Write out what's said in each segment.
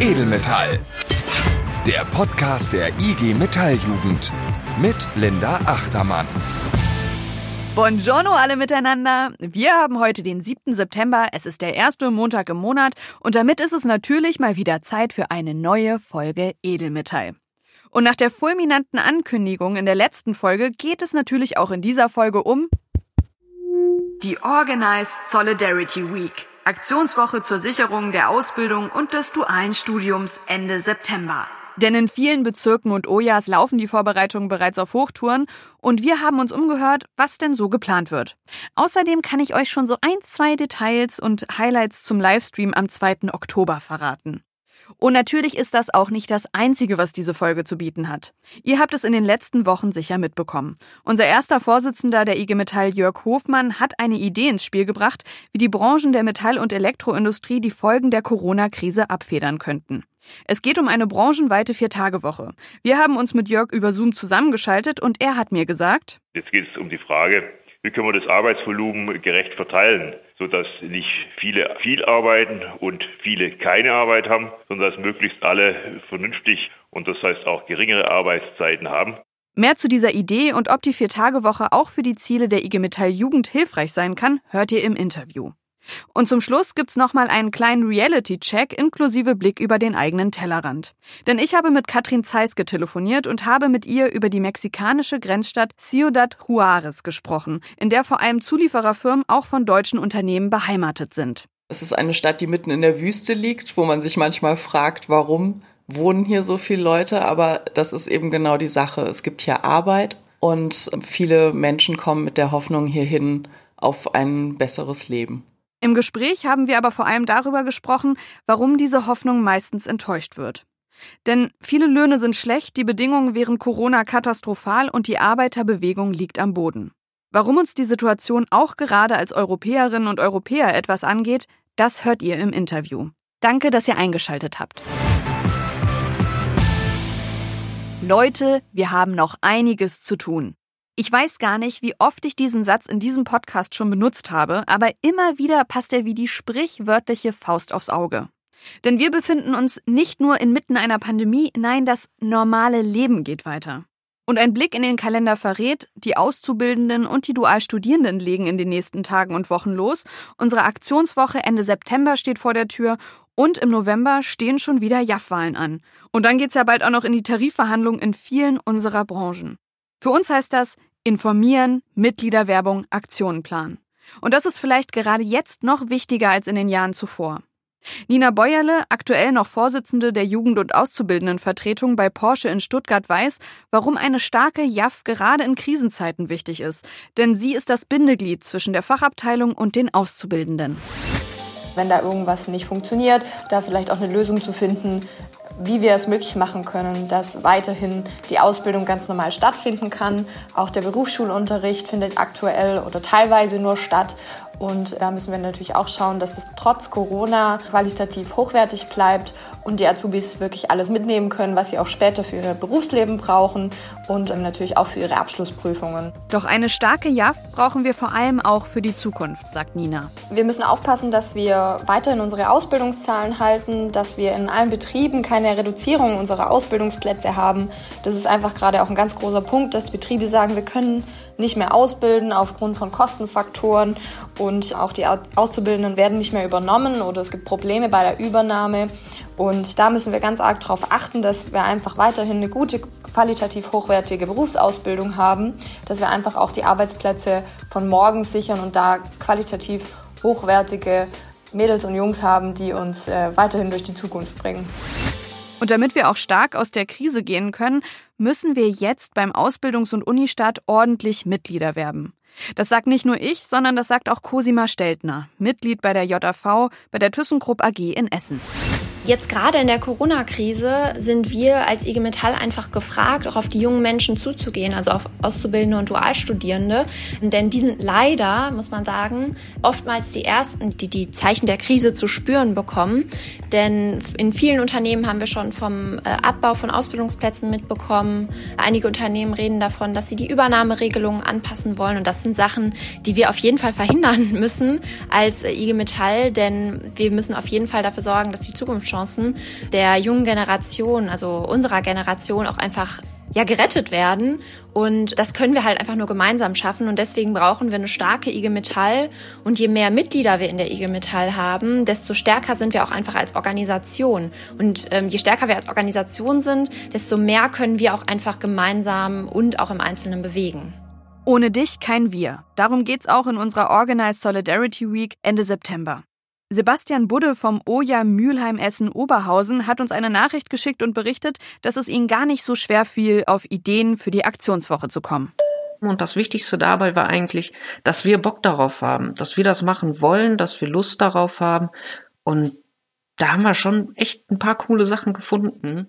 Edelmetall. Der Podcast der IG Metalljugend mit Linda Achtermann. Buongiorno alle miteinander. Wir haben heute den 7. September. Es ist der erste Montag im Monat und damit ist es natürlich mal wieder Zeit für eine neue Folge Edelmetall. Und nach der fulminanten Ankündigung in der letzten Folge geht es natürlich auch in dieser Folge um die Organize Solidarity Week. Aktionswoche zur Sicherung der Ausbildung und des dualen Studiums Ende September. Denn in vielen Bezirken und Ojas laufen die Vorbereitungen bereits auf Hochtouren und wir haben uns umgehört, was denn so geplant wird. Außerdem kann ich euch schon so ein, zwei Details und Highlights zum Livestream am 2. Oktober verraten. Und natürlich ist das auch nicht das Einzige, was diese Folge zu bieten hat. Ihr habt es in den letzten Wochen sicher mitbekommen. Unser erster Vorsitzender der IG Metall, Jörg Hofmann, hat eine Idee ins Spiel gebracht, wie die Branchen der Metall- und Elektroindustrie die Folgen der Corona-Krise abfedern könnten. Es geht um eine branchenweite Vier-Tage-Woche. Wir haben uns mit Jörg über Zoom zusammengeschaltet und er hat mir gesagt, Jetzt geht es um die Frage, wie können wir das Arbeitsvolumen gerecht verteilen, sodass nicht viele viel arbeiten und viele keine Arbeit haben, sondern dass möglichst alle vernünftig und das heißt auch geringere Arbeitszeiten haben. Mehr zu dieser Idee und ob die Vier-Tage-Woche auch für die Ziele der IG Metall Jugend hilfreich sein kann, hört ihr im Interview. Und zum Schluss gibt's nochmal einen kleinen Reality-Check inklusive Blick über den eigenen Tellerrand. Denn ich habe mit Katrin Zeiss getelefoniert und habe mit ihr über die mexikanische Grenzstadt Ciudad Juarez gesprochen, in der vor allem Zuliefererfirmen auch von deutschen Unternehmen beheimatet sind. Es ist eine Stadt, die mitten in der Wüste liegt, wo man sich manchmal fragt, warum wohnen hier so viele Leute, aber das ist eben genau die Sache. Es gibt hier Arbeit und viele Menschen kommen mit der Hoffnung hierhin auf ein besseres Leben. Im Gespräch haben wir aber vor allem darüber gesprochen, warum diese Hoffnung meistens enttäuscht wird. Denn viele Löhne sind schlecht, die Bedingungen während Corona katastrophal und die Arbeiterbewegung liegt am Boden. Warum uns die Situation auch gerade als Europäerinnen und Europäer etwas angeht, das hört ihr im Interview. Danke, dass ihr eingeschaltet habt. Leute, wir haben noch einiges zu tun. Ich weiß gar nicht, wie oft ich diesen Satz in diesem Podcast schon benutzt habe, aber immer wieder passt er wie die sprichwörtliche Faust aufs Auge. Denn wir befinden uns nicht nur inmitten einer Pandemie, nein, das normale Leben geht weiter. Und ein Blick in den Kalender verrät, die Auszubildenden und die Dualstudierenden legen in den nächsten Tagen und Wochen los. Unsere Aktionswoche Ende September steht vor der Tür und im November stehen schon wieder JAF-Wahlen an. Und dann geht's ja bald auch noch in die Tarifverhandlungen in vielen unserer Branchen. Für uns heißt das informieren, Mitgliederwerbung, Aktionen planen. Und das ist vielleicht gerade jetzt noch wichtiger als in den Jahren zuvor. Nina Bäuerle, aktuell noch Vorsitzende der Jugend- und Auszubildendenvertretung bei Porsche in Stuttgart, weiß, warum eine starke JAF gerade in Krisenzeiten wichtig ist. Denn sie ist das Bindeglied zwischen der Fachabteilung und den Auszubildenden. Wenn da irgendwas nicht funktioniert, da vielleicht auch eine Lösung zu finden, wie wir es möglich machen können, dass weiterhin die Ausbildung ganz normal stattfinden kann. Auch der Berufsschulunterricht findet aktuell oder teilweise nur statt. Und da müssen wir natürlich auch schauen, dass das trotz Corona qualitativ hochwertig bleibt und die Azubis wirklich alles mitnehmen können, was sie auch später für ihr Berufsleben brauchen und natürlich auch für ihre Abschlussprüfungen. Doch eine starke JAF brauchen wir vor allem auch für die Zukunft, sagt Nina. Wir müssen aufpassen, dass wir weiterhin unsere Ausbildungszahlen halten, dass wir in allen Betrieben keine Reduzierung unserer Ausbildungsplätze haben. Das ist einfach gerade auch ein ganz großer Punkt, dass Betriebe sagen, wir können nicht mehr ausbilden aufgrund von Kostenfaktoren und auch die Auszubildenden werden nicht mehr übernommen oder es gibt Probleme bei der Übernahme. Und da müssen wir ganz arg darauf achten, dass wir einfach weiterhin eine gute, qualitativ hochwertige Berufsausbildung haben, dass wir einfach auch die Arbeitsplätze von morgen sichern und da qualitativ hochwertige Mädels und Jungs haben, die uns äh, weiterhin durch die Zukunft bringen. Und damit wir auch stark aus der Krise gehen können, müssen wir jetzt beim Ausbildungs- und Unistart ordentlich Mitglieder werben. Das sagt nicht nur ich, sondern das sagt auch Cosima Steltner, Mitglied bei der JAV, bei der ThyssenKrupp AG in Essen. Jetzt gerade in der Corona-Krise sind wir als IG Metall einfach gefragt, auch auf die jungen Menschen zuzugehen, also auf Auszubildende und Dualstudierende. Denn die sind leider, muss man sagen, oftmals die ersten, die die Zeichen der Krise zu spüren bekommen. Denn in vielen Unternehmen haben wir schon vom äh, Abbau von Ausbildungsplätzen mitbekommen. Einige Unternehmen reden davon, dass sie die Übernahmeregelungen anpassen wollen. Und das sind Sachen, die wir auf jeden Fall verhindern müssen als IG Metall, denn wir müssen auf jeden Fall dafür sorgen, dass die Zukunft Karrierechancen der jungen Generation, also unserer Generation auch einfach ja gerettet werden. Und das können wir halt einfach nur gemeinsam schaffen. Und deswegen brauchen wir eine starke IG Metall. Und je mehr Mitglieder wir in der IG Metall haben, desto stärker sind wir auch einfach als Organisation. Und ähm, je stärker wir als Organisation sind, desto mehr können wir auch einfach gemeinsam und auch im Einzelnen bewegen. Ohne dich kein Wir. Darum geht's auch in unserer Organized Solidarity Week Ende September. Sebastian Budde vom Oja Mülheim Essen Oberhausen hat uns eine Nachricht geschickt und berichtet, dass es ihnen gar nicht so schwer fiel, auf Ideen für die Aktionswoche zu kommen. Und das Wichtigste dabei war eigentlich, dass wir Bock darauf haben, dass wir das machen wollen, dass wir Lust darauf haben. Und da haben wir schon echt ein paar coole Sachen gefunden.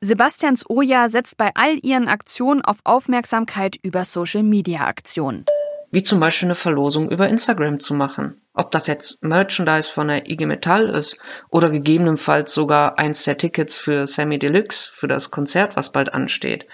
Sebastians Oja setzt bei all ihren Aktionen auf Aufmerksamkeit über Social-Media-Aktionen. Wie zum Beispiel eine Verlosung über Instagram zu machen. Ob das jetzt Merchandise von der IG Metall ist oder gegebenenfalls sogar eins der Tickets für Sammy Deluxe, für das Konzert, was bald ansteht,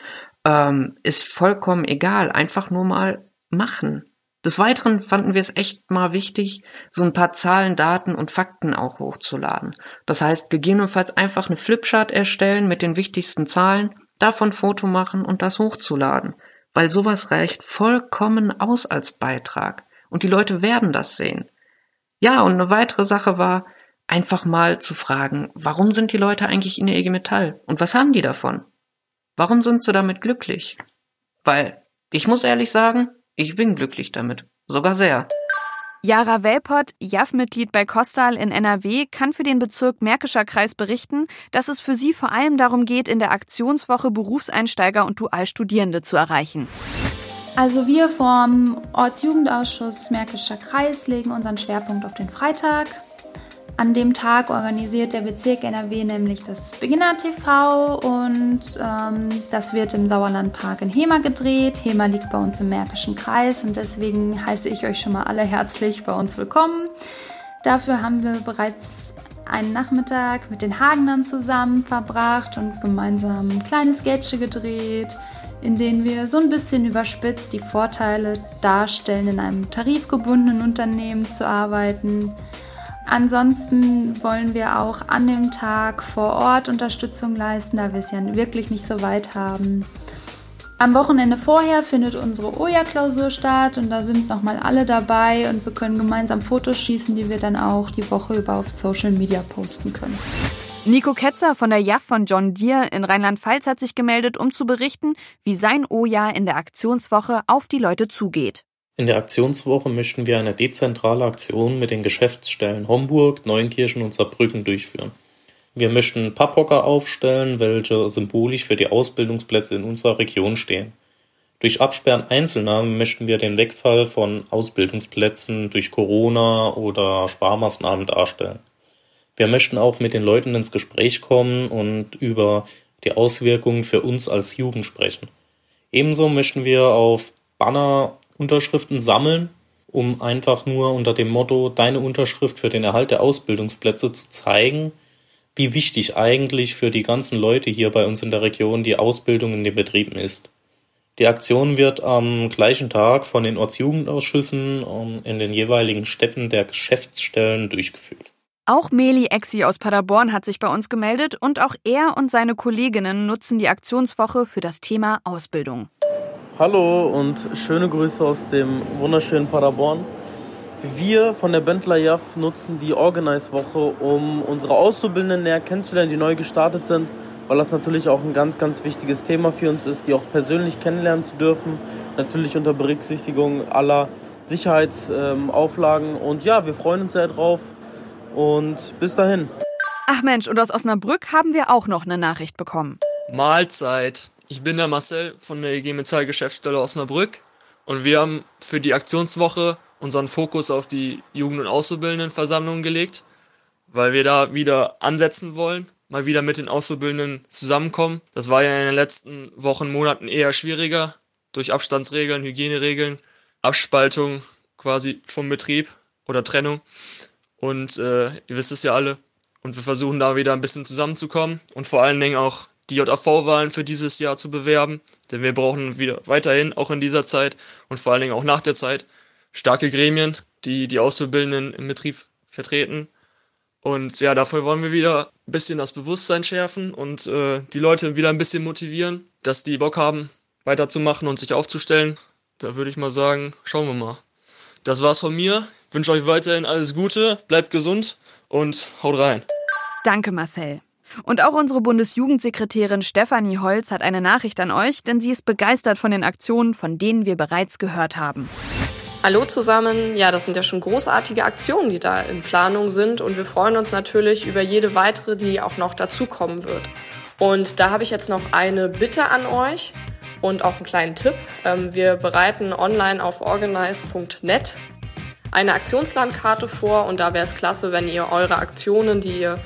ähm, ist vollkommen egal. Einfach nur mal machen. Des Weiteren fanden wir es echt mal wichtig, so ein paar Zahlen, Daten und Fakten auch hochzuladen. Das heißt, gegebenenfalls einfach eine Flipchart erstellen mit den wichtigsten Zahlen, davon Foto machen und das hochzuladen. Weil sowas reicht vollkommen aus als Beitrag. Und die Leute werden das sehen. Ja, und eine weitere Sache war, einfach mal zu fragen, warum sind die Leute eigentlich in der IG Metall? Und was haben die davon? Warum sind sie damit glücklich? Weil, ich muss ehrlich sagen, ich bin glücklich damit. Sogar sehr. Jara Welpott, JAF-Mitglied bei Kostal in NRW, kann für den Bezirk Märkischer Kreis berichten, dass es für sie vor allem darum geht, in der Aktionswoche Berufseinsteiger und Dualstudierende zu erreichen. Also wir vom Ortsjugendausschuss Märkischer Kreis legen unseren Schwerpunkt auf den Freitag. An dem Tag organisiert der Bezirk NRW nämlich das Beginner TV und ähm, das wird im Sauerlandpark in Hema gedreht. Hema liegt bei uns im Märkischen Kreis und deswegen heiße ich euch schon mal alle herzlich bei uns willkommen. Dafür haben wir bereits einen Nachmittag mit den Hagenern zusammen verbracht und gemeinsam kleine Sketche gedreht in denen wir so ein bisschen überspitzt die Vorteile darstellen, in einem tarifgebundenen Unternehmen zu arbeiten. Ansonsten wollen wir auch an dem Tag vor Ort Unterstützung leisten, da wir es ja wirklich nicht so weit haben. Am Wochenende vorher findet unsere OJA-Klausur statt und da sind nochmal alle dabei und wir können gemeinsam Fotos schießen, die wir dann auch die Woche über auf Social Media posten können. Nico Ketzer von der JAF von John Deere in Rheinland-Pfalz hat sich gemeldet, um zu berichten, wie sein O-Jahr in der Aktionswoche auf die Leute zugeht. In der Aktionswoche möchten wir eine dezentrale Aktion mit den Geschäftsstellen Homburg, Neunkirchen und Saarbrücken durchführen. Wir möchten Papphocker aufstellen, welche symbolisch für die Ausbildungsplätze in unserer Region stehen. Durch Absperren Einzelnahmen möchten wir den Wegfall von Ausbildungsplätzen durch Corona oder Sparmaßnahmen darstellen. Wir möchten auch mit den Leuten ins Gespräch kommen und über die Auswirkungen für uns als Jugend sprechen. Ebenso möchten wir auf Banner Unterschriften sammeln, um einfach nur unter dem Motto Deine Unterschrift für den Erhalt der Ausbildungsplätze zu zeigen, wie wichtig eigentlich für die ganzen Leute hier bei uns in der Region die Ausbildung in den Betrieben ist. Die Aktion wird am gleichen Tag von den Ortsjugendausschüssen ähm, in den jeweiligen Städten der Geschäftsstellen durchgeführt. Auch Meli Exi aus Paderborn hat sich bei uns gemeldet und auch er und seine Kolleginnen nutzen die Aktionswoche für das Thema Ausbildung. Hallo und schöne Grüße aus dem wunderschönen Paderborn. Wir von der Bentler JAF nutzen die Organize-Woche, um unsere Auszubildenden näher kennenzulernen, die neu gestartet sind, weil das natürlich auch ein ganz, ganz wichtiges Thema für uns ist, die auch persönlich kennenlernen zu dürfen. Natürlich unter Berücksichtigung aller Sicherheitsauflagen. Und ja, wir freuen uns sehr drauf und bis dahin. Ach Mensch, und aus Osnabrück haben wir auch noch eine Nachricht bekommen. Mahlzeit. Ich bin der Marcel von der EG Metall Geschäftsstelle Osnabrück und wir haben für die Aktionswoche unseren Fokus auf die Jugend- und Auszubildendenversammlungen gelegt, weil wir da wieder ansetzen wollen, mal wieder mit den Auszubildenden zusammenkommen. Das war ja in den letzten Wochen, Monaten eher schwieriger durch Abstandsregeln, Hygieneregeln, Abspaltung quasi vom Betrieb oder Trennung. Und äh, ihr wisst es ja alle. Und wir versuchen da wieder ein bisschen zusammenzukommen und vor allen Dingen auch die JAV-Wahlen für dieses Jahr zu bewerben. Denn wir brauchen wieder weiterhin, auch in dieser Zeit und vor allen Dingen auch nach der Zeit, starke Gremien, die die Auszubildenden im Betrieb vertreten. Und ja, dafür wollen wir wieder ein bisschen das Bewusstsein schärfen und äh, die Leute wieder ein bisschen motivieren, dass die Bock haben, weiterzumachen und sich aufzustellen. Da würde ich mal sagen, schauen wir mal. Das war's von mir. Ich wünsche euch weiterhin alles Gute, bleibt gesund und haut rein. Danke, Marcel. Und auch unsere Bundesjugendsekretärin Stefanie Holz hat eine Nachricht an euch, denn sie ist begeistert von den Aktionen, von denen wir bereits gehört haben. Hallo zusammen. Ja, das sind ja schon großartige Aktionen, die da in Planung sind und wir freuen uns natürlich über jede weitere, die auch noch dazukommen wird. Und da habe ich jetzt noch eine Bitte an euch und auch einen kleinen Tipp. Ähm, wir bereiten online auf organize.net eine Aktionslandkarte vor und da wäre es klasse, wenn ihr eure Aktionen, die ihr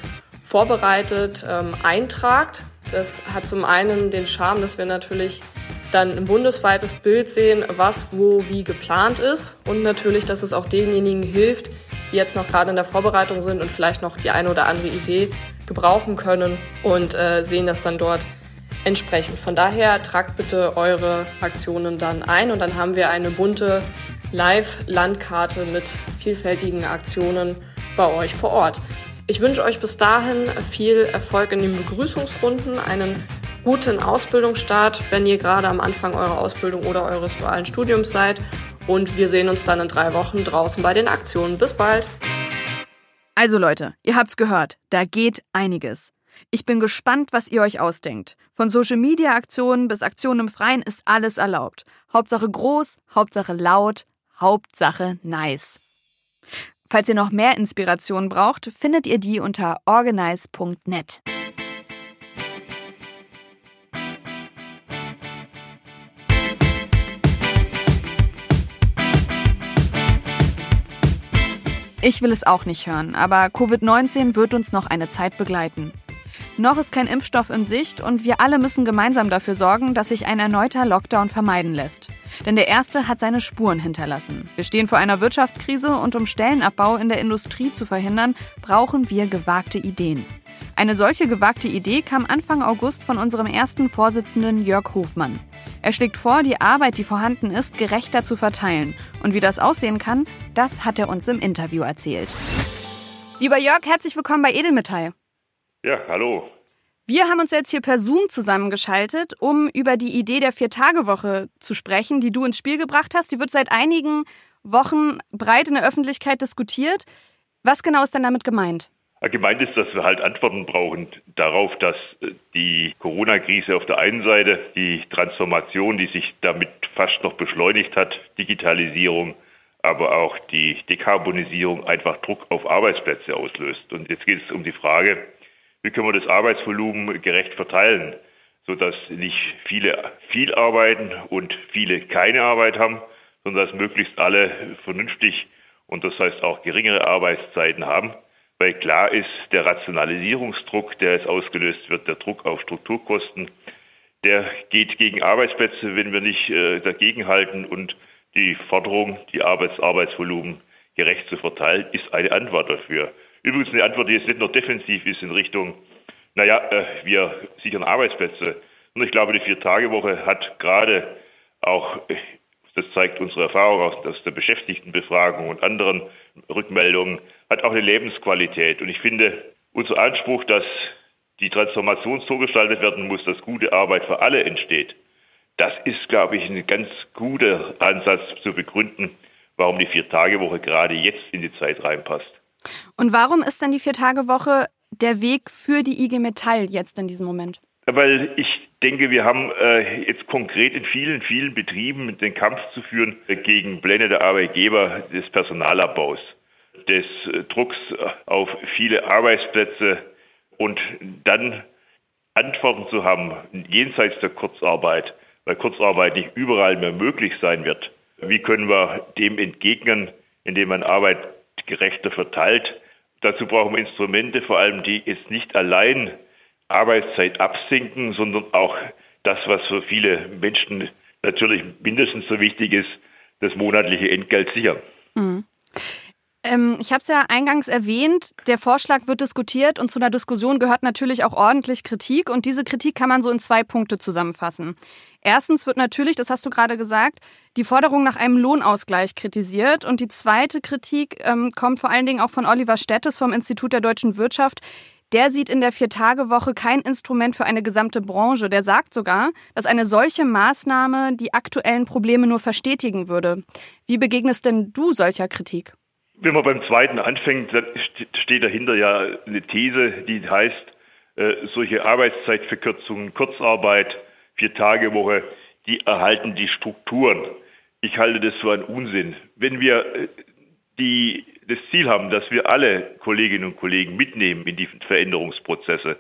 vorbereitet, ähm, eintragt. Das hat zum einen den Charme, dass wir natürlich dann ein bundesweites Bild sehen, was wo wie geplant ist und natürlich, dass es auch denjenigen hilft, die jetzt noch gerade in der Vorbereitung sind und vielleicht noch die eine oder andere Idee gebrauchen können und äh, sehen das dann dort entsprechend. Von daher tragt bitte eure Aktionen dann ein und dann haben wir eine bunte Live-Landkarte mit vielfältigen Aktionen bei euch vor Ort. Ich wünsche euch bis dahin viel Erfolg in den Begrüßungsrunden, einen guten Ausbildungsstart, wenn ihr gerade am Anfang eurer Ausbildung oder eures dualen Studiums seid. Und wir sehen uns dann in drei Wochen draußen bei den Aktionen. Bis bald. Also Leute, ihr habt's gehört, da geht einiges. Ich bin gespannt, was ihr euch ausdenkt. Von Social-Media-Aktionen bis Aktionen im Freien ist alles erlaubt. Hauptsache groß, Hauptsache laut, Hauptsache nice. Falls ihr noch mehr Inspiration braucht, findet ihr die unter organize.net. Ich will es auch nicht hören, aber Covid-19 wird uns noch eine Zeit begleiten. Noch ist kein Impfstoff in Sicht und wir alle müssen gemeinsam dafür sorgen, dass sich ein erneuter Lockdown vermeiden lässt. Denn der erste hat seine Spuren hinterlassen. Wir stehen vor einer Wirtschaftskrise und um Stellenabbau in der Industrie zu verhindern, brauchen wir gewagte Ideen. Eine solche gewagte Idee kam Anfang August von unserem ersten Vorsitzenden Jörg Hofmann. Er schlägt vor, die Arbeit, die vorhanden ist, gerechter zu verteilen. Und wie das aussehen kann, das hat er uns im Interview erzählt. Lieber Jörg, herzlich willkommen bei Edelmetall. Ja, hallo. Wir haben uns jetzt hier per Zoom zusammengeschaltet, um über die Idee der Vier-Tage-Woche zu sprechen, die du ins Spiel gebracht hast. Die wird seit einigen Wochen breit in der Öffentlichkeit diskutiert. Was genau ist denn damit gemeint? Gemeint ist, dass wir halt Antworten brauchen darauf, dass äh, die Corona-Krise auf der einen Seite die Transformation, die sich damit fast noch beschleunigt hat, Digitalisierung, aber auch die Dekarbonisierung einfach Druck auf Arbeitsplätze auslöst. Und jetzt geht es um die Frage, wie können wir das Arbeitsvolumen gerecht verteilen, sodass nicht viele viel arbeiten und viele keine Arbeit haben, sondern dass möglichst alle vernünftig und das heißt auch geringere Arbeitszeiten haben. Weil klar ist, der Rationalisierungsdruck, der jetzt ausgelöst wird, der Druck auf Strukturkosten, der geht gegen Arbeitsplätze, wenn wir nicht äh, dagegenhalten. Und die Forderung, die Arbeits Arbeitsvolumen gerecht zu verteilen, ist eine Antwort dafür. Übrigens eine Antwort, die jetzt nicht nur defensiv ist in Richtung, naja, äh, wir sichern Arbeitsplätze. Und ich glaube, die Vier-Tage-Woche hat gerade auch, das zeigt unsere Erfahrung aus der Beschäftigtenbefragung und anderen Rückmeldungen, hat auch eine Lebensqualität. Und ich finde, unser Anspruch, dass die Transformation so gestaltet werden muss, dass gute Arbeit für alle entsteht, das ist, glaube ich, ein ganz guter Ansatz zu begründen, warum die Vier-Tage-Woche gerade jetzt in die Zeit reinpasst. Und warum ist denn die Vier-Tage-Woche der Weg für die IG Metall jetzt in diesem Moment? Weil ich denke, wir haben äh, jetzt konkret in vielen, vielen Betrieben den Kampf zu führen gegen blendende Arbeitgeber des Personalabbaus, des äh, Drucks auf viele Arbeitsplätze und dann Antworten zu haben jenseits der Kurzarbeit, weil Kurzarbeit nicht überall mehr möglich sein wird. Wie können wir dem entgegnen, indem man Arbeit gerechter verteilt. Dazu brauchen wir Instrumente, vor allem die jetzt nicht allein Arbeitszeit absinken, sondern auch das, was für viele Menschen natürlich mindestens so wichtig ist, das monatliche Entgelt sichern. Mhm. Äh, Ähm, ich habe es ja eingangs erwähnt, der Vorschlag wird diskutiert und zu einer Diskussion gehört natürlich auch ordentlich Kritik und diese Kritik kann man so in zwei Punkte zusammenfassen. Erstens wird natürlich, das hast du gerade gesagt, die Forderung nach einem Lohnausgleich kritisiert und die zweite Kritik ähm, kommt vor allen Dingen auch von Oliver Stettes vom Institut der deutschen Wirtschaft. Der sieht in der Vier-Tage-Woche kein Instrument für eine gesamte Branche. Der sagt sogar, dass eine solche Maßnahme die aktuellen Probleme nur verstetigen würde. Wie begegnest denn du solcher Kritik? Wenn man beim zweiten anfängt, dann steht dahinter ja eine These, die heißt, äh, solche Arbeitszeitverkürzungen, Kurzarbeit, Vier-Tage-Woche, die erhalten die Strukturen. Ich halte das für einen Unsinn. Wenn wir äh, die das Ziel haben, dass wir alle Kolleginnen und Kollegen mitnehmen in die Veränderungsprozesse,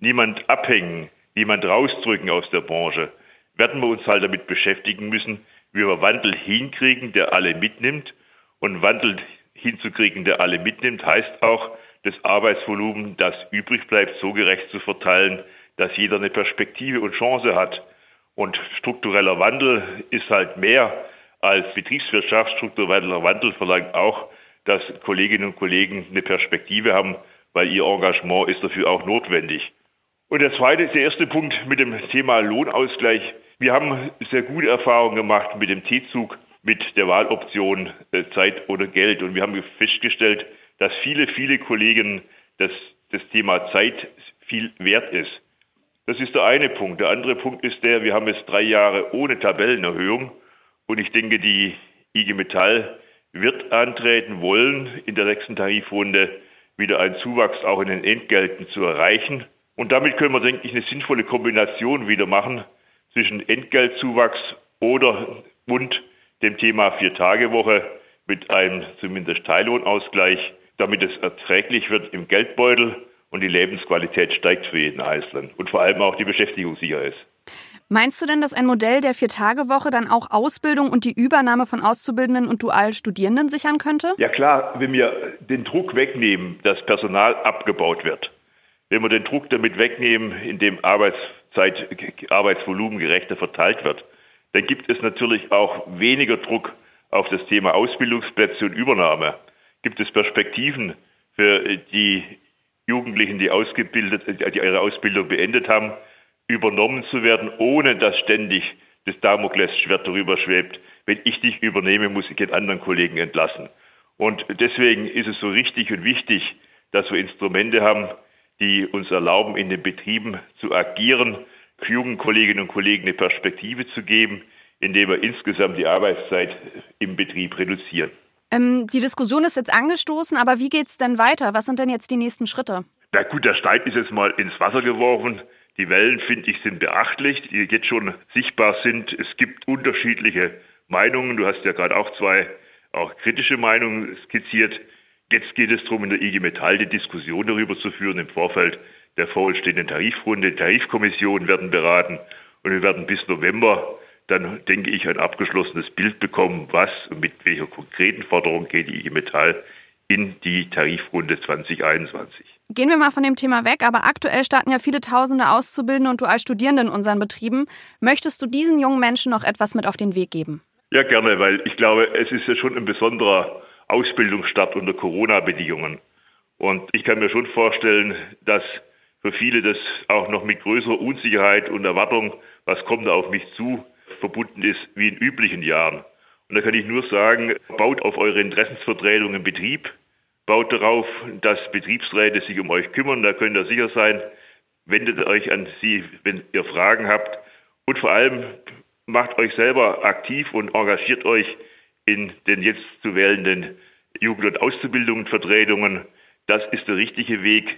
niemand abhängen, niemand rausdrücken aus der Branche, werden wir uns halt damit beschäftigen müssen, wie wir Wandel hinkriegen, der alle mitnimmt. Und Wandel hinzukriegen, der alle mitnimmt, heißt auch, das Arbeitsvolumen, das übrig bleibt, so gerecht zu verteilen, dass jeder eine Perspektive und Chance hat. Und struktureller Wandel ist halt mehr als Betriebswirtschaft. Struktureller Wandel verlangt auch, dass Kolleginnen und Kollegen eine Perspektive haben, weil ihr Engagement ist dafür auch notwendig. Und der zweite, der erste Punkt mit dem Thema Lohnausgleich. Wir haben sehr gute Erfahrungen gemacht mit dem T-Zug, mit der Wahloption äh, Zeit oder Geld. Und wir haben festgestellt, dass viele, viele Kollegen das, das Thema Zeit viel wert ist. Das ist der eine Punkt. Der andere Punkt ist der, wir haben jetzt drei Jahre ohne Tabellenerhöhung. Und ich denke, die IG Metall wird antreten wollen, in der nächsten Tarifrunde wieder einen Zuwachs auch in den Entgelten zu erreichen. Und damit können wir, denke ich, eine sinnvolle Kombination wieder machen zwischen Entgeltzuwachs oder und dem Thema Vier-Tage-Woche mit einem zumindest Teillohnausgleich, damit es erträglich wird im Geldbeutel und die Lebensqualität steigt für jeden Einzelnen und vor allem auch die Beschäftigung sicher ist. Meinst du denn, dass ein Modell der Vier-Tage-Woche dann auch Ausbildung und die Übernahme von Auszubildenden und Dualstudierenden sichern könnte? Ja klar, wenn wir den Druck wegnehmen, dass Personal abgebaut wird, wenn wir den Druck damit wegnehmen, indem Arbeitszeit, Arbeitsvolumen gerechter verteilt wird, dann gibt es natürlich auch weniger Druck auf das Thema Ausbildungsplätze und Übernahme. Gibt es Perspektiven für die Jugendlichen, die ausgebildet, die ihre Ausbildung beendet haben, übernommen zu werden, ohne dass ständig das Damoklesschwert darüber schwebt. Wenn ich dich übernehme, muss ich den anderen Kollegen entlassen. Und deswegen ist es so richtig und wichtig, dass wir Instrumente haben, die uns erlauben, in den Betrieben zu agieren, jungen Kolleginnen und Kollegen eine Perspektive zu geben, indem wir insgesamt die Arbeitszeit im Betrieb reduzieren. Ähm, die Diskussion ist jetzt angestoßen, aber wie geht es denn weiter? Was sind denn jetzt die nächsten Schritte? Na gut, der Stein ist jetzt mal ins Wasser geworfen. Die Wellen, finde ich, sind beachtlich, die jetzt schon sichtbar sind. Es gibt unterschiedliche Meinungen. Du hast ja gerade auch zwei auch kritische Meinungen skizziert. Jetzt geht es darum, in der IG Metall die Diskussion darüber zu führen im Vorfeld der vorstehenden Tarifrunde. Die Tarifkommissionen werden beraten und wir werden bis November dann, denke ich, ein abgeschlossenes Bild bekommen, was und mit welcher konkreten Forderung geht die IG Metall in die Tarifrunde 2021. Gehen wir mal von dem Thema weg, aber aktuell starten ja viele Tausende Auszubildende und Dualstudierende in unseren Betrieben. Möchtest du diesen jungen Menschen noch etwas mit auf den Weg geben? Ja, gerne, weil ich glaube, es ist ja schon ein besonderer Ausbildungsstart unter Corona-Bedingungen. Und ich kann mir schon vorstellen, dass für viele das auch noch mit größerer Unsicherheit und Erwartung, was kommt da auf mich zu, verbunden ist wie in üblichen Jahren. Und da kann ich nur sagen, baut auf eure Interessensvertretung im Betrieb, Baut darauf, dass Betriebsräte sich um euch kümmern, da könnt ihr sicher sein. Wendet euch an sie, wenn ihr Fragen habt. Und vor allem macht euch selber aktiv und engagiert euch in den jetzt zu wählenden Jugend- und Auszubildungsvertretungen. Das ist der richtige Weg,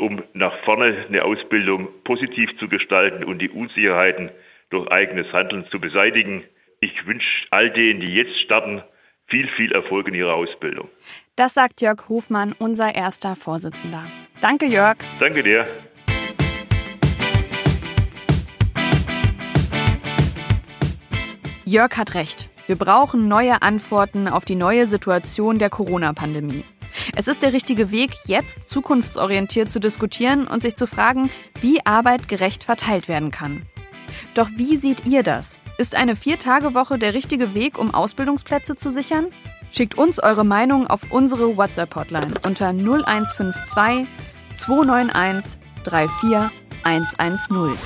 um nach vorne eine Ausbildung positiv zu gestalten und die Unsicherheiten durch eigenes Handeln zu beseitigen. Ich wünsche all denen, die jetzt starten, viel, viel Erfolg in Ihrer Ausbildung. Das sagt Jörg Hofmann, unser erster Vorsitzender. Danke, Jörg. Danke dir. Jörg hat recht. Wir brauchen neue Antworten auf die neue Situation der Corona-Pandemie. Es ist der richtige Weg, jetzt zukunftsorientiert zu diskutieren und sich zu fragen, wie Arbeit gerecht verteilt werden kann. Doch wie seht ihr das? Ist eine Vier-Tage-Woche der richtige Weg, um Ausbildungsplätze zu sichern? Schickt uns eure Meinung auf unsere WhatsApp-Hotline unter 0152 291 34110.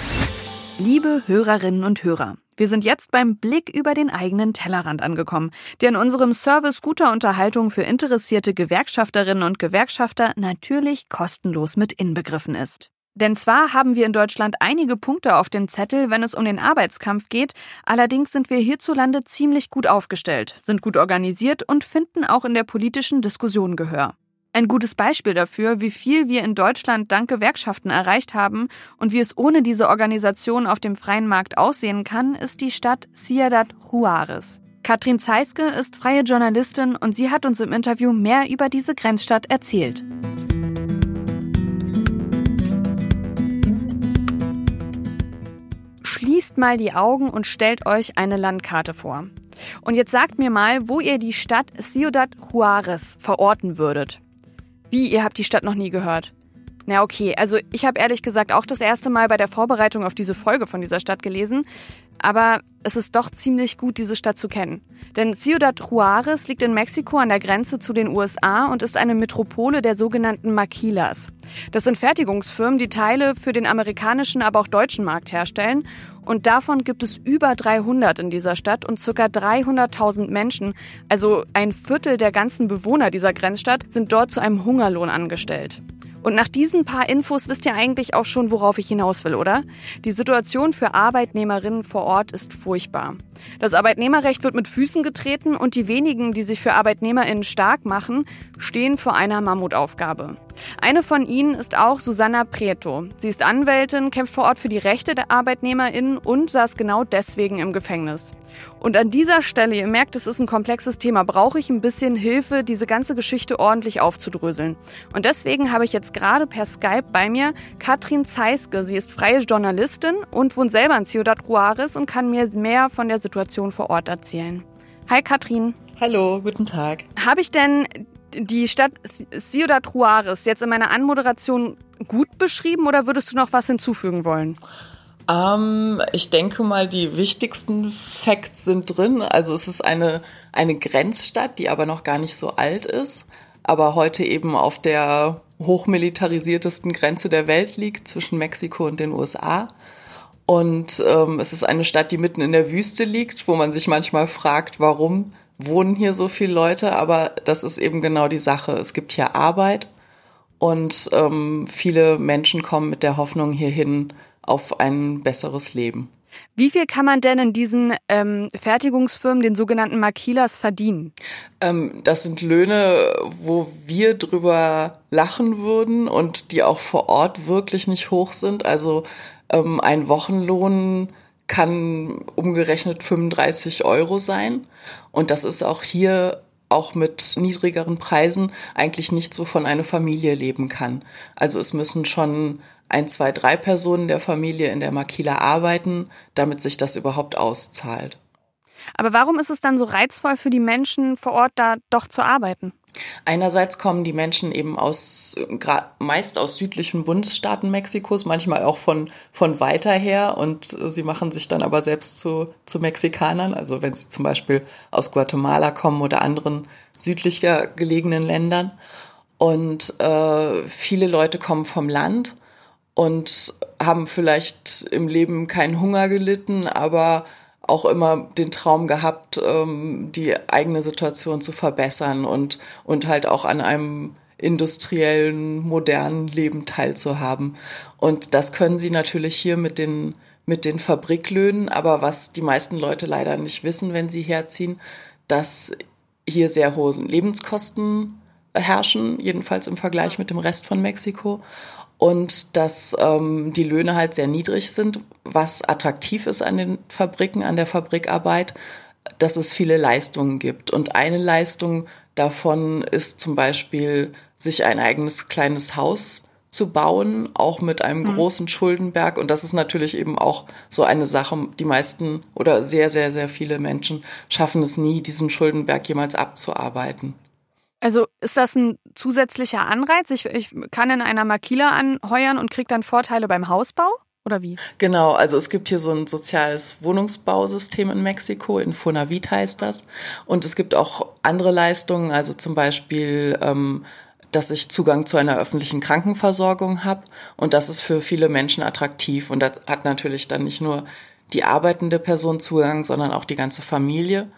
Liebe Hörerinnen und Hörer, wir sind jetzt beim Blick über den eigenen Tellerrand angekommen, der in unserem Service guter Unterhaltung für interessierte Gewerkschafterinnen und Gewerkschafter natürlich kostenlos mit inbegriffen ist. Denn zwar haben wir in Deutschland einige Punkte auf dem Zettel, wenn es um den Arbeitskampf geht, allerdings sind wir hierzulande ziemlich gut aufgestellt, sind gut organisiert und finden auch in der politischen Diskussion Gehör. Ein gutes Beispiel dafür, wie viel wir in Deutschland dank Gewerkschaften erreicht haben und wie es ohne diese Organisation auf dem freien Markt aussehen kann, ist die Stadt Ciudad Juarez. Katrin Zeiske ist freie Journalistin und sie hat uns im Interview mehr über diese Grenzstadt erzählt. Schließt mal die Augen und stellt euch eine Landkarte vor. Und jetzt sagt mir mal, wo ihr die Stadt Ciudad Juarez verorten würdet. Wie, ihr habt die Stadt noch nie gehört? Na okay, also ich habe ehrlich gesagt auch das erste Mal bei der Vorbereitung auf diese Folge von dieser Stadt gelesen, aber es ist doch ziemlich gut, diese Stadt zu kennen. Denn Ciudad Juarez liegt in Mexiko an der Grenze zu den USA und ist eine Metropole der sogenannten Maquilas. Das sind Fertigungsfirmen, die Teile für den amerikanischen, aber auch deutschen Markt herstellen. Und davon gibt es über 300 in dieser Stadt und ca. 300.000 Menschen, also ein Viertel der ganzen Bewohner dieser Grenzstadt, sind dort zu einem Hungerlohn angestellt. Und nach diesen paar Infos wisst ihr eigentlich auch schon, worauf ich hinaus will, oder? Die Situation für Arbeitnehmerinnen vor Ort ist furchtbar. Das Arbeitnehmerrecht wird mit Füßen getreten und die wenigen, die sich für Arbeitnehmerinnen stark machen, stehen vor einer Mammutaufgabe. Eine von ihnen ist auch Susanna Prieto. Sie ist Anwältin, kämpft vor Ort für die Rechte der ArbeitnehmerInnen und saß genau deswegen im Gefängnis. Und an dieser Stelle, ihr merkt, es ist ein komplexes Thema, brauche ich ein bisschen Hilfe, diese ganze Geschichte ordentlich aufzudröseln. Und deswegen habe ich jetzt gerade per Skype bei mir Katrin Zeiske. Sie ist freie Journalistin und wohnt selber in Ciudad Juarez und kann mir mehr von der Situation vor Ort erzählen. Hi Katrin. Hallo, guten Tag. Habe ich denn die Stadt Ciudad Juarez jetzt in meiner Anmoderation gut beschrieben oder würdest du noch was hinzufügen wollen? Ähm, ich denke mal, die wichtigsten Facts sind drin. Also es ist eine, eine Grenzstadt, die aber noch gar nicht so alt ist, aber heute eben auf der hochmilitarisiertesten Grenze der Welt liegt zwischen Mexiko und den USA. Und ähm, es ist eine Stadt, die mitten in der Wüste liegt, wo man sich manchmal fragt, warum wohnen hier so viele Leute, aber das ist eben genau die Sache. Es gibt hier Arbeit und ähm, viele Menschen kommen mit der Hoffnung hierhin auf ein besseres Leben. Wie viel kann man denn in diesen ähm, Fertigungsfirmen, den sogenannten Maquilas, verdienen? Ähm, das sind Löhne, wo wir drüber lachen würden und die auch vor Ort wirklich nicht hoch sind. Also ähm, ein Wochenlohn kann umgerechnet 35 Euro sein. Und das ist auch hier auch mit niedrigeren Preisen eigentlich nicht so von einer Familie leben kann. Also es müssen schon ein, zwei, drei Personen der Familie in der Makila arbeiten, damit sich das überhaupt auszahlt. Aber warum ist es dann so reizvoll für die Menschen vor Ort da doch zu arbeiten? Einerseits kommen die Menschen eben aus, meist aus südlichen Bundesstaaten Mexikos, manchmal auch von, von weiter her und sie machen sich dann aber selbst zu, zu Mexikanern. Also wenn sie zum Beispiel aus Guatemala kommen oder anderen südlicher gelegenen Ländern. Und äh, viele Leute kommen vom Land und haben vielleicht im Leben keinen Hunger gelitten, aber auch immer den Traum gehabt, ähm, die eigene Situation zu verbessern und, und halt auch an einem industriellen, modernen Leben teilzuhaben. Und das können sie natürlich hier mit den, mit den Fabriklöhnen, aber was die meisten Leute leider nicht wissen, wenn sie herziehen, dass hier sehr hohe Lebenskosten herrschen, jedenfalls im Vergleich mit dem Rest von Mexiko und dass ähm, die Löhne halt sehr niedrig sind, was attraktiv ist an den Fabriken, an der Fabrikarbeit, dass es viele Leistungen gibt. Und eine Leistung davon ist zum Beispiel, sich ein eigenes kleines Haus zu bauen, auch mit einem mhm. großen Schuldenberg. Und das ist natürlich eben auch so eine Sache. Die meisten oder sehr, sehr, sehr viele Menschen schaffen es nie, diesen Schuldenberg jemals abzuarbeiten. Also ist das ein zusätzlicher Anreiz? Ich, ich kann in einer Makila anheuern und kriege dann Vorteile beim Hausbau? oder wie? Genau, also es gibt hier so ein soziales Wohnungsbausystem in Mexiko, in Fonavit heißt das. Und es gibt auch andere Leistungen, also zum Beispiel ähm, dass ich Zugang zu einer öffentlichen Krankenversorgung habe. Und das ist für viele Menschen attraktiv. Und das hat natürlich dann nicht nur die arbeitende Person Zugang, sondern auch die ganze Familie.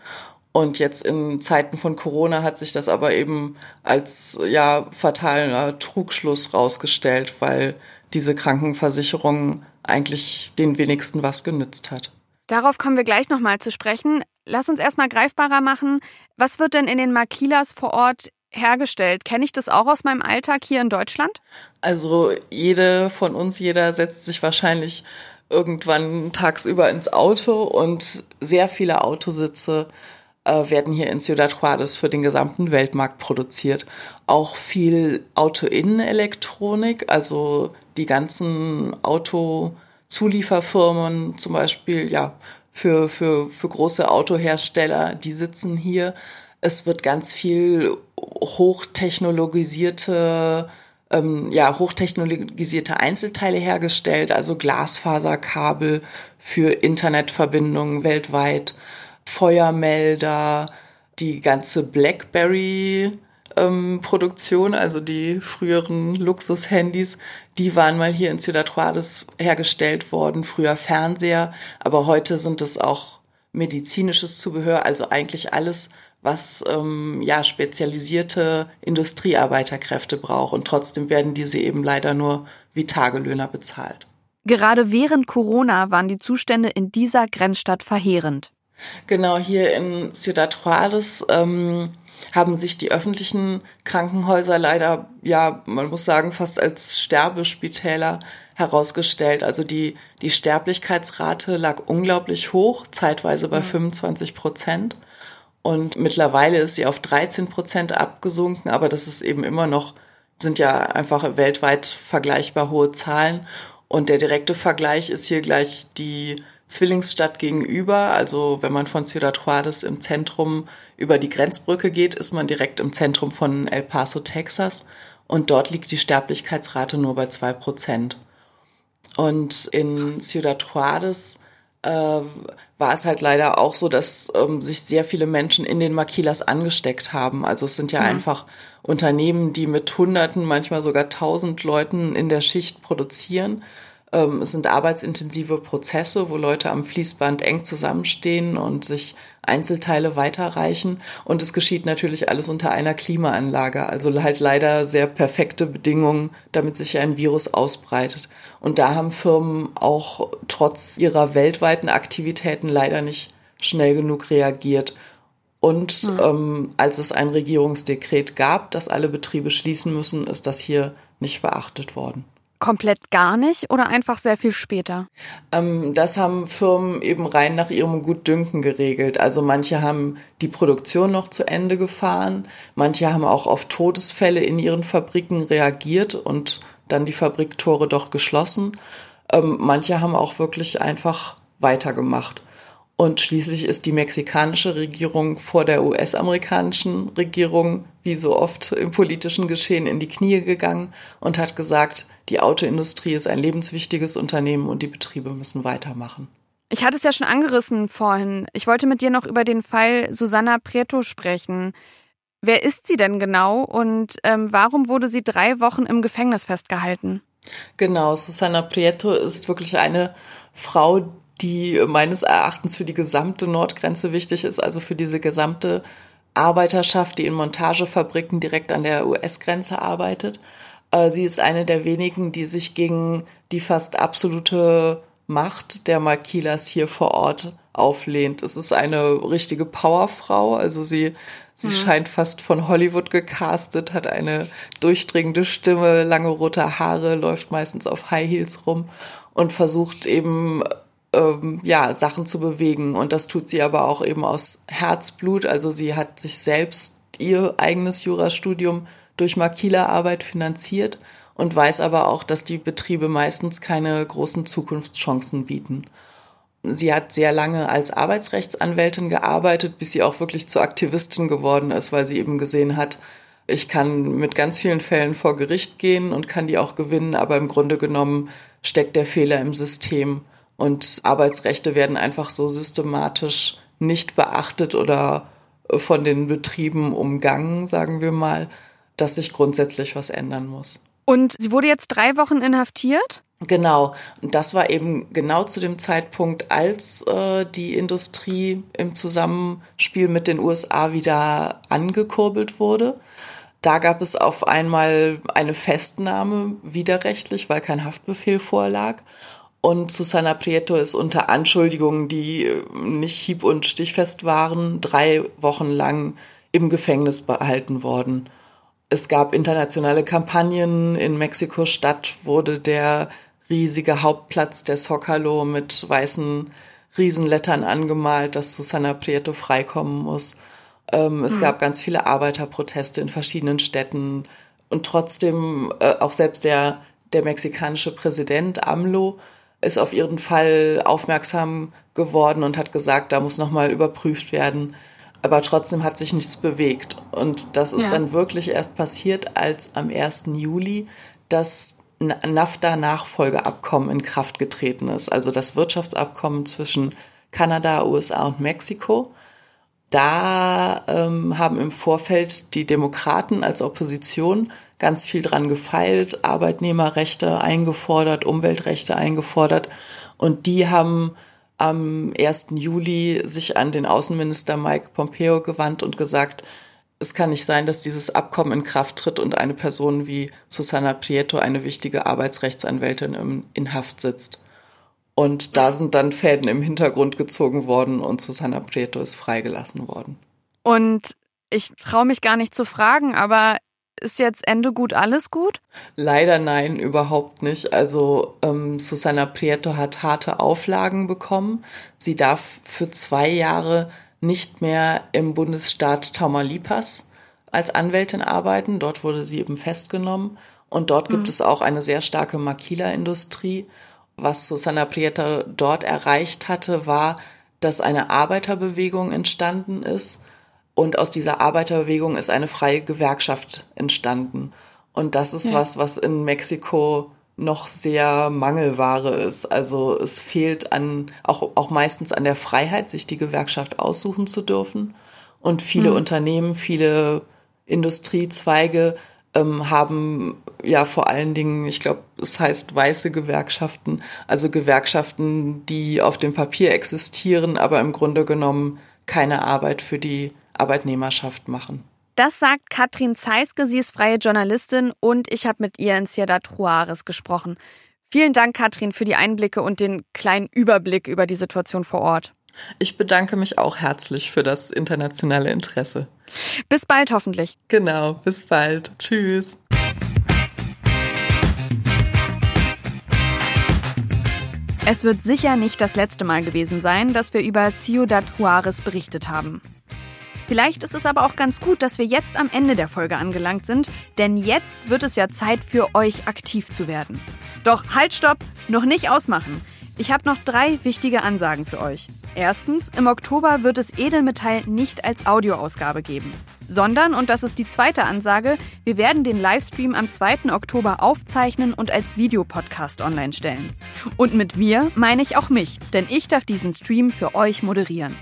Und jetzt in Zeiten von Corona hat sich das aber eben als ja fataler Trugschluss rausgestellt, weil diese Krankenversicherung eigentlich den wenigsten was genützt hat. Darauf kommen wir gleich nochmal zu sprechen. Lass uns erstmal greifbarer machen. Was wird denn in den Makilas vor Ort hergestellt? Kenne ich das auch aus meinem Alltag hier in Deutschland? Also jede von uns, jeder setzt sich wahrscheinlich irgendwann tagsüber ins Auto und sehr viele Autositze äh, werden hier in Ciudad Juarez für den gesamten Weltmarkt produziert. Auch viel Autoinnenelektronik, also die ganzen Autozulieferfirmen zum Beispiel, ja, für, für, für große Autohersteller, die sitzen hier. Es wird ganz viel hochtechnologisierte ähm, ja, hochtechnologisierte Einzelteile hergestellt, also Glasfaserkabel für Internetverbindungen weltweit, Feuermelder, die ganze BlackBerry ähm, Produktion, also die früheren Luxushandys, die waren mal hier in Ciudad Juarez hergestellt worden, früher Fernseher, aber heute sind es auch medizinisches Zubehör, also eigentlich alles, was ähm, ja spezialisierte Industriearbeiterkräfte braucht und trotzdem werden diese eben leider nur wie Tagelöhner bezahlt. Gerade während Corona waren die Zustände in dieser Grenzstadt verheerend. Genau, hier in Ciudad Juarez ähm, haben sich die öffentlichen Krankenhäuser leider, ja, man muss sagen, fast als Sterbespitäler herausgestellt. Also die, die Sterblichkeitsrate lag unglaublich hoch, zeitweise bei 25 Prozent. Und mittlerweile ist sie auf 13 Prozent abgesunken, aber das ist eben immer noch, sind ja einfach weltweit vergleichbar hohe Zahlen. Und der direkte Vergleich ist hier gleich die Zwillingsstadt gegenüber. Also wenn man von Ciudad Juarez im Zentrum über die Grenzbrücke geht, ist man direkt im Zentrum von El Paso, Texas. Und dort liegt die Sterblichkeitsrate nur bei zwei Prozent. Und in Ciudad Juarez äh, war es halt leider auch so, dass ähm, sich sehr viele Menschen in den Maquilas angesteckt haben. Also es sind ja, ja, einfach Unternehmen, die mit Hunderten, manchmal sogar tausend Leuten in der Schicht produzieren. Ähm, es sind arbeitsintensive Prozesse, wo Leute am Fließband eng zusammenstehen und sich Einzelteile weiterreichen. Und es geschieht natürlich alles unter einer Klimaanlage, also halt leider sehr perfekte Bedingungen, damit sich ein Virus ausbreitet. Und da haben Firmen auch trotz ihrer weltweiten Aktivitäten leider nicht schnell genug reagiert. Und mhm. ähm, als es ein Regierungsdekret gab, dass alle Betriebe schließen müssen, ist das hier nicht beachtet worden komplett gar nicht oder einfach sehr viel später? Ähm, das haben Firmen eben rein nach ihrem Gutdünken geregelt. Also manche haben die Produktion noch zu Ende gefahren, manche haben auch auf Todesfälle in ihren Fabriken reagiert und dann die Fabriktore doch geschlossen. Ähm, manche haben auch wirklich einfach weitergemacht. Und schließlich ist die mexikanische Regierung vor der US-amerikanischen Regierung, wie so oft im politischen Geschehen, in die Knie gegangen und hat gesagt, die Autoindustrie ist ein lebenswichtiges Unternehmen und die Betriebe müssen weitermachen. Ich hatte es ja schon angerissen vorhin. Ich wollte mit dir noch über den Fall Susanna Prieto sprechen. Wer ist sie denn genau und ähm, warum wurde sie drei Wochen im Gefängnis festgehalten? Genau, Susanna Prieto ist wirklich eine Frau, die meines Erachtens für die gesamte Nordgrenze wichtig ist, also für diese gesamte Arbeiterschaft, die in Montagefabriken direkt an der US-Grenze arbeitet. Äh, sie ist eine der wenigen, die sich gegen die fast absolute Macht der Makilas hier vor Ort auflehnt. Es ist eine richtige Powerfrau, also sie Sie mhm. scheint fast von Hollywood gecastet, hat eine durchdringende Stimme, lange rote Haare, läuft meistens auf High Heels rum und versucht eben ähm, ja Sachen zu bewegen. Und das tut sie aber auch eben aus Herzblut. Also sie hat sich selbst ihr eigenes Jurastudium durch Makila-Arbeit finanziert und weiß aber auch, dass die Betriebe meistens keine großen Zukunftschancen bieten. Sie hat sehr lange als Arbeitsrechtsanwältin gearbeitet, bis sie auch wirklich zur Aktivistin geworden ist, weil sie eben gesehen hat, ich kann mit ganz vielen Fällen vor Gericht gehen und kann die auch gewinnen, aber im Grunde genommen steckt der Fehler im System und Arbeitsrechte werden einfach so systematisch nicht beachtet oder von den Betrieben umgangen, sagen wir mal, dass sich grundsätzlich was ändern muss. Und sie wurde jetzt drei Wochen inhaftiert? Genau, und das war eben genau zu dem Zeitpunkt, als äh, die Industrie im Zusammenspiel mit den USA wieder angekurbelt wurde. Da gab es auf einmal eine Festnahme widerrechtlich, weil kein Haftbefehl vorlag. Und Susana Prieto ist unter Anschuldigungen, die nicht hieb- und stichfest waren, drei Wochen lang im Gefängnis behalten worden. Es gab internationale Kampagnen. In Mexiko-Stadt wurde der riesige Hauptplatz der Zocalo mit weißen Riesenlettern angemalt, dass Susana Prieto freikommen muss. Ähm, es mhm. gab ganz viele Arbeiterproteste in verschiedenen Städten. Und trotzdem, äh, auch selbst der, der mexikanische Präsident AMLO ist auf ihren Fall aufmerksam geworden und hat gesagt, da muss nochmal überprüft werden. Aber trotzdem hat sich nichts bewegt. Und das ist ja. dann wirklich erst passiert, als am 1. Juli das NAFTA-Nachfolgeabkommen in Kraft getreten ist. Also das Wirtschaftsabkommen zwischen Kanada, USA und Mexiko. Da ähm, haben im Vorfeld die Demokraten als Opposition ganz viel dran gefeilt, Arbeitnehmerrechte eingefordert, Umweltrechte eingefordert. Und die haben am 1. Juli sich an den Außenminister Mike Pompeo gewandt und gesagt, es kann nicht sein, dass dieses Abkommen in Kraft tritt und eine Person wie Susana Prieto, eine wichtige Arbeitsrechtsanwältin, in Haft sitzt. Und da sind dann Fäden im Hintergrund gezogen worden und Susana Prieto ist freigelassen worden. Und ich traue mich gar nicht zu fragen, aber ist jetzt Ende gut alles gut? Leider nein, überhaupt nicht. Also ähm, Susana Prieto hat harte Auflagen bekommen. Sie darf für zwei Jahre nicht mehr im Bundesstaat Tamaulipas als Anwältin arbeiten. Dort wurde sie eben festgenommen. Und dort gibt mhm. es auch eine sehr starke Makila-Industrie. Was Susanna Prieto dort erreicht hatte, war, dass eine Arbeiterbewegung entstanden ist. Und aus dieser Arbeiterbewegung ist eine freie Gewerkschaft entstanden. Und das ist ja. was, was in Mexiko noch sehr Mangelware ist. Also es fehlt an, auch, auch meistens an der Freiheit, sich die Gewerkschaft aussuchen zu dürfen. Und viele mhm. Unternehmen, viele Industriezweige ähm, haben ja vor allen Dingen, ich glaube, es heißt weiße Gewerkschaften, also Gewerkschaften, die auf dem Papier existieren, aber im Grunde genommen keine Arbeit für die Arbeitnehmerschaft machen. Das sagt Katrin Zeiske, sie ist freie Journalistin und ich habe mit ihr in Ciudad Juarez gesprochen. Vielen Dank, Katrin, für die Einblicke und den kleinen Überblick über die Situation vor Ort. Ich bedanke mich auch herzlich für das internationale Interesse. Bis bald hoffentlich. Genau, bis bald. Tschüss. Es wird sicher nicht das letzte Mal gewesen sein, dass wir über Ciudad Juarez berichtet haben. Vielleicht ist es aber auch ganz gut, dass wir jetzt am Ende der Folge angelangt sind, denn jetzt wird es ja Zeit für euch aktiv zu werden. Doch halt, stopp, noch nicht ausmachen. Ich habe noch drei wichtige Ansagen für euch. Erstens, im Oktober wird es Edelmetall nicht als Audioausgabe geben, sondern, und das ist die zweite Ansage, wir werden den Livestream am 2. Oktober aufzeichnen und als Videopodcast online stellen. Und mit wir meine ich auch mich, denn ich darf diesen Stream für euch moderieren.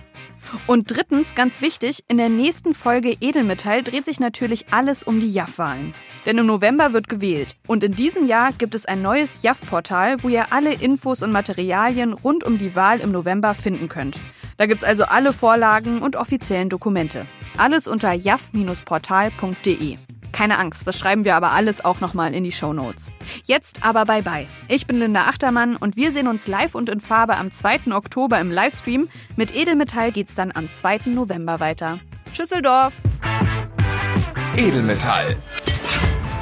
Und drittens, ganz wichtig, in der nächsten Folge Edelmetall dreht sich natürlich alles um die JAF-Wahlen. Denn im November wird gewählt. Und in diesem Jahr gibt es ein neues JAF-Portal, wo ihr alle Infos und Materialien rund um die Wahl im November finden könnt. Da gibt's also alle Vorlagen und offiziellen Dokumente. Alles unter jaf-portal.de. Keine Angst, das schreiben wir aber alles auch nochmal in die Show Notes. Jetzt aber bye bye. Ich bin Linda Achtermann und wir sehen uns live und in Farbe am 2. Oktober im Livestream. Mit Edelmetall geht's dann am 2. November weiter. Schüsseldorf! Edelmetall.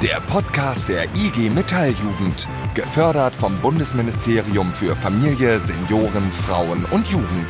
Der Podcast der IG Metalljugend. Gefördert vom Bundesministerium für Familie, Senioren, Frauen und Jugend.